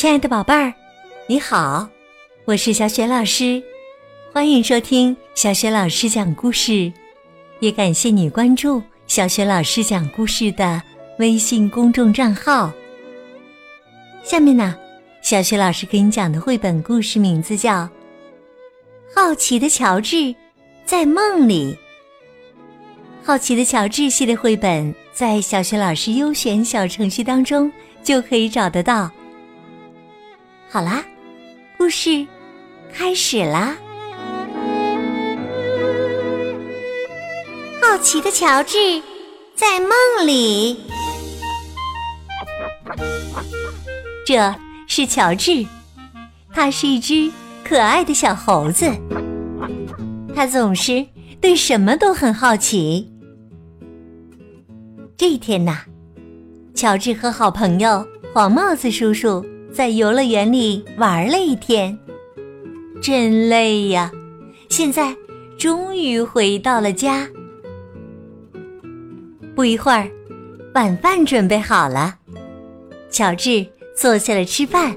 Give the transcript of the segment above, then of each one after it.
亲爱的宝贝儿，你好，我是小雪老师，欢迎收听小雪老师讲故事，也感谢你关注小雪老师讲故事的微信公众账号。下面呢，小雪老师给你讲的绘本故事名字叫《好奇的乔治在梦里》。好奇的乔治系列绘本在小雪老师优选小程序当中就可以找得到。好啦，故事开始啦！好奇的乔治在梦里，这是乔治，他是一只可爱的小猴子，他总是对什么都很好奇。这一天呐，乔治和好朋友黄帽子叔叔在游乐园里玩了一天，真累呀！现在终于回到了家。不一会儿，晚饭准备好了，乔治坐下来吃饭。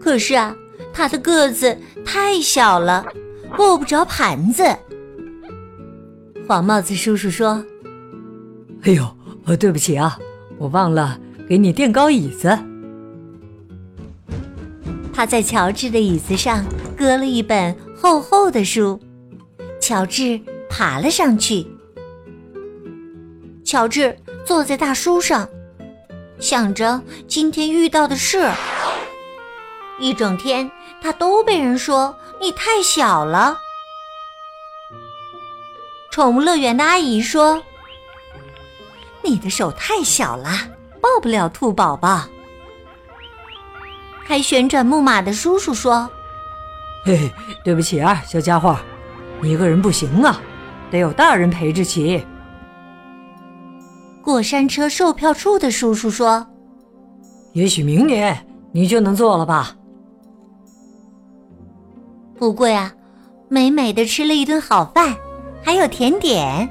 可是啊，他的个子太小了，够不着盘子。黄帽子叔叔说。哎呦，对不起啊，我忘了给你垫高椅子。他在乔治的椅子上搁了一本厚厚的书，乔治爬了上去。乔治坐在大书上，想着今天遇到的事。一整天，他都被人说你太小了。宠物乐园的阿姨说。你的手太小了，抱不了兔宝宝。开旋转木马的叔叔说：“嘿嘿，对不起啊，小家伙，你一个人不行啊，得有大人陪着骑。”过山车售票处的叔叔说：“也许明年你就能坐了吧。”不过呀，美美的吃了一顿好饭，还有甜点，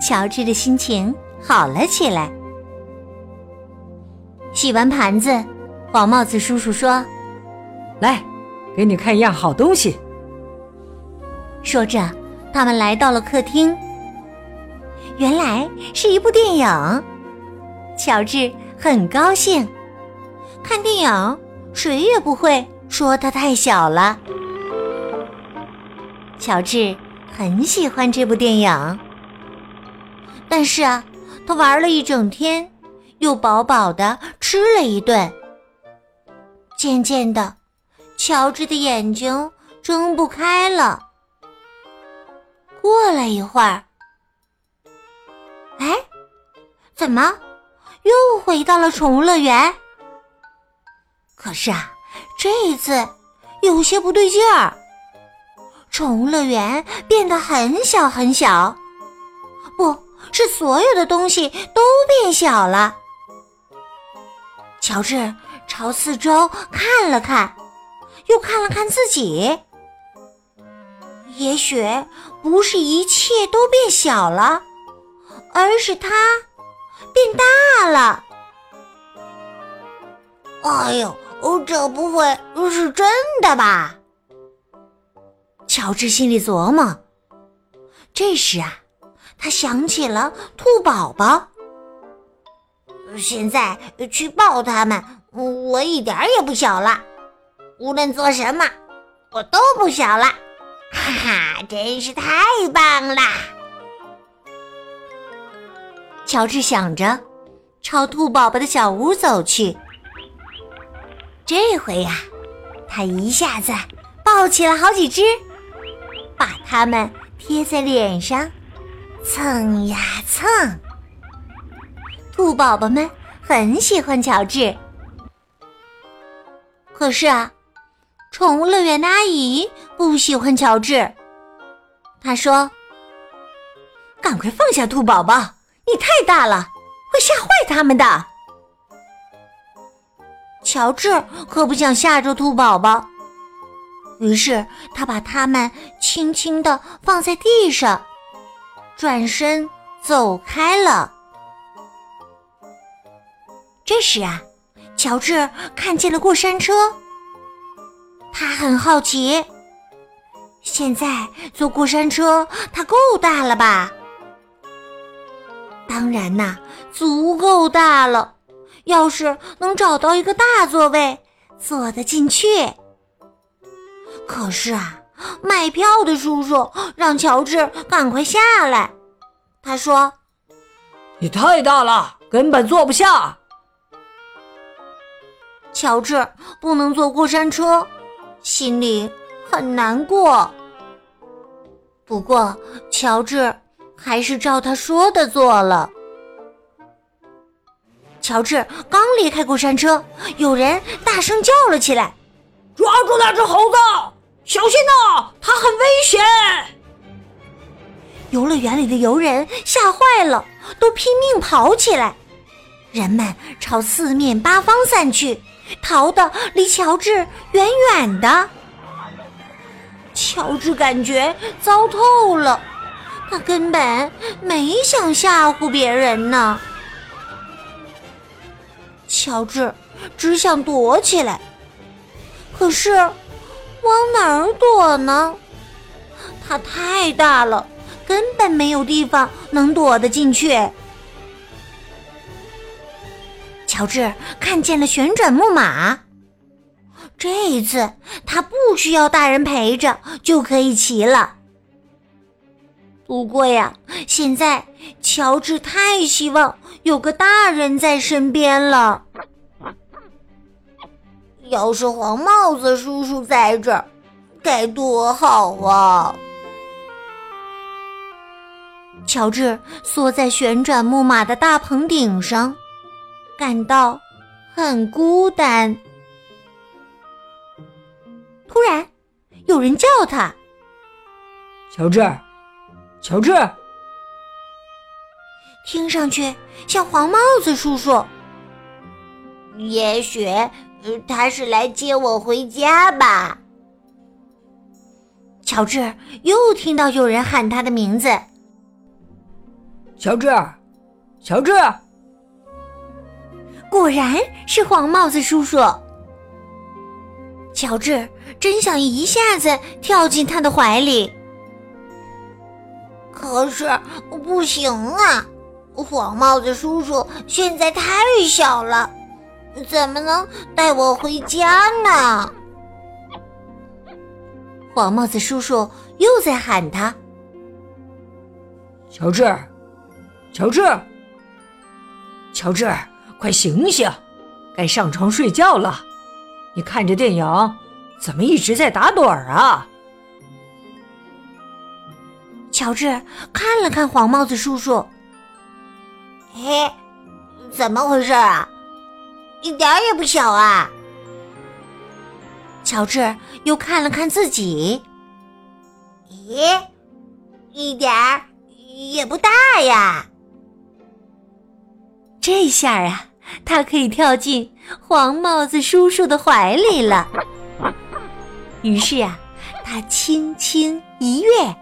乔治的心情。好了起来。洗完盘子，黄帽子叔叔说：“来，给你看一样好东西。”说着，他们来到了客厅。原来是一部电影。乔治很高兴。看电影，谁也不会说他太小了。乔治很喜欢这部电影，但是啊。他玩了一整天，又饱饱的吃了一顿。渐渐的，乔治的眼睛睁不开了。过了一会儿，哎，怎么又回到了宠物乐园？可是啊，这一次有些不对劲儿。宠物乐园变得很小很小，不。是所有的东西都变小了。乔治朝四周看了看，又看了看自己。也许不是一切都变小了，而是他变大了。哎呦，这不会是真的吧？乔治心里琢磨。这时啊。他想起了兔宝宝，现在去抱他们，我一点也不小了。无论做什么，我都不小了。哈哈，真是太棒了！乔治想着，朝兔宝宝的小屋走去。这回呀，他一下子抱起了好几只，把它们贴在脸上。蹭呀蹭，兔宝宝们很喜欢乔治。可是啊，宠物乐园的阿姨不喜欢乔治。她说：“赶快放下兔宝宝，你太大了，会吓坏他们的。”乔治可不想吓着兔宝宝，于是他把它们轻轻的放在地上。转身走开了。这时啊，乔治看见了过山车，他很好奇。现在坐过山车，它够大了吧？当然呐，足够大了。要是能找到一个大座位，坐得进去。可是啊，卖票的叔叔让乔治赶快下来。他说：“你太大了，根本坐不下。”乔治不能坐过山车，心里很难过。不过，乔治还是照他说的做了。乔治刚离开过山车，有人大声叫了起来：“抓住那只猴子，小心呐，它很危险！”游乐园里的游人吓坏了，都拼命跑起来。人们朝四面八方散去，逃得离乔治远远的。乔治感觉糟透了，他根本没想吓唬别人呢。乔治只想躲起来，可是往哪儿躲呢？它太大了，根本没有地方能躲得进去。乔治看见了旋转木马。这一次，他不需要大人陪着就可以骑了。不过呀，现在乔治太希望有个大人在身边了。要是黄帽子叔叔在这儿，该多好啊！乔治缩在旋转木马的大棚顶上，感到很孤单。突然，有人叫他：“乔治，乔治！”听上去像黄帽子叔叔。也许他是来接我回家吧。乔治又听到有人喊他的名字：“乔治，乔治！”果然是黄帽子叔叔。乔治真想一下子跳进他的怀里，可是不行啊！黄帽子叔叔现在太小了，怎么能带我回家呢？黄帽子叔叔又在喊他：“乔治，乔治，乔治，快醒醒，该上床睡觉了。”你看着电影，怎么一直在打盹儿啊？乔治看了看黄帽子叔叔，嘿，怎么回事啊？一点儿也不小啊！乔治又看了看自己，咦，一点儿也不大呀！这下啊！他可以跳进黄帽子叔叔的怀里了。于是啊，他轻轻一跃，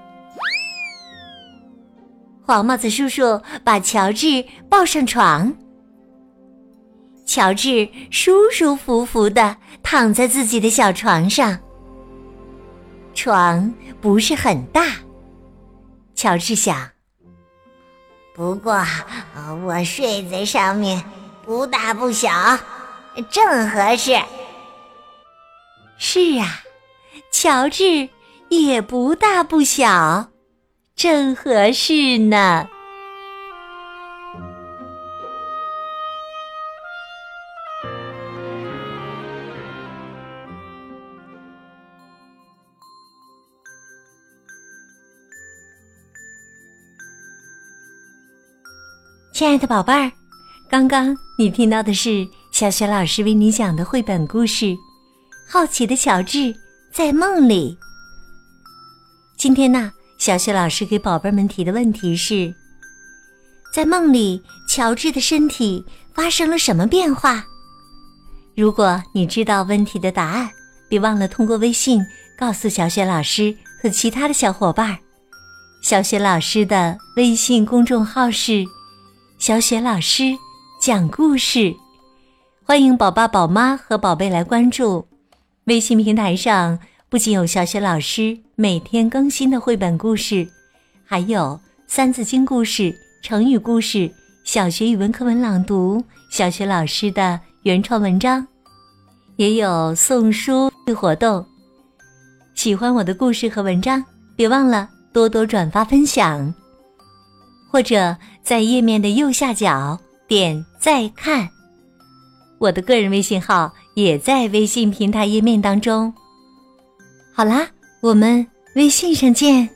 黄帽子叔叔把乔治抱上床。乔治舒舒服服的躺在自己的小床上。床不是很大，乔治想。不过，我睡在上面。不大不小，正合适。是啊，乔治也不大不小，正合适呢。亲爱的宝贝儿。刚刚你听到的是小雪老师为你讲的绘本故事《好奇的乔治在梦里》。今天呢，小雪老师给宝贝们提的问题是：在梦里，乔治的身体发生了什么变化？如果你知道问题的答案，别忘了通过微信告诉小雪老师和其他的小伙伴。小雪老师的微信公众号是“小雪老师”。讲故事，欢迎宝爸宝妈和宝贝来关注。微信平台上不仅有小雪老师每天更新的绘本故事，还有三字经故事、成语故事、小学语文课文朗读、小学老师的原创文章，也有送书活动。喜欢我的故事和文章，别忘了多多转发分享，或者在页面的右下角点再看。我的个人微信号也在微信平台页面当中。好啦，我们微信上见。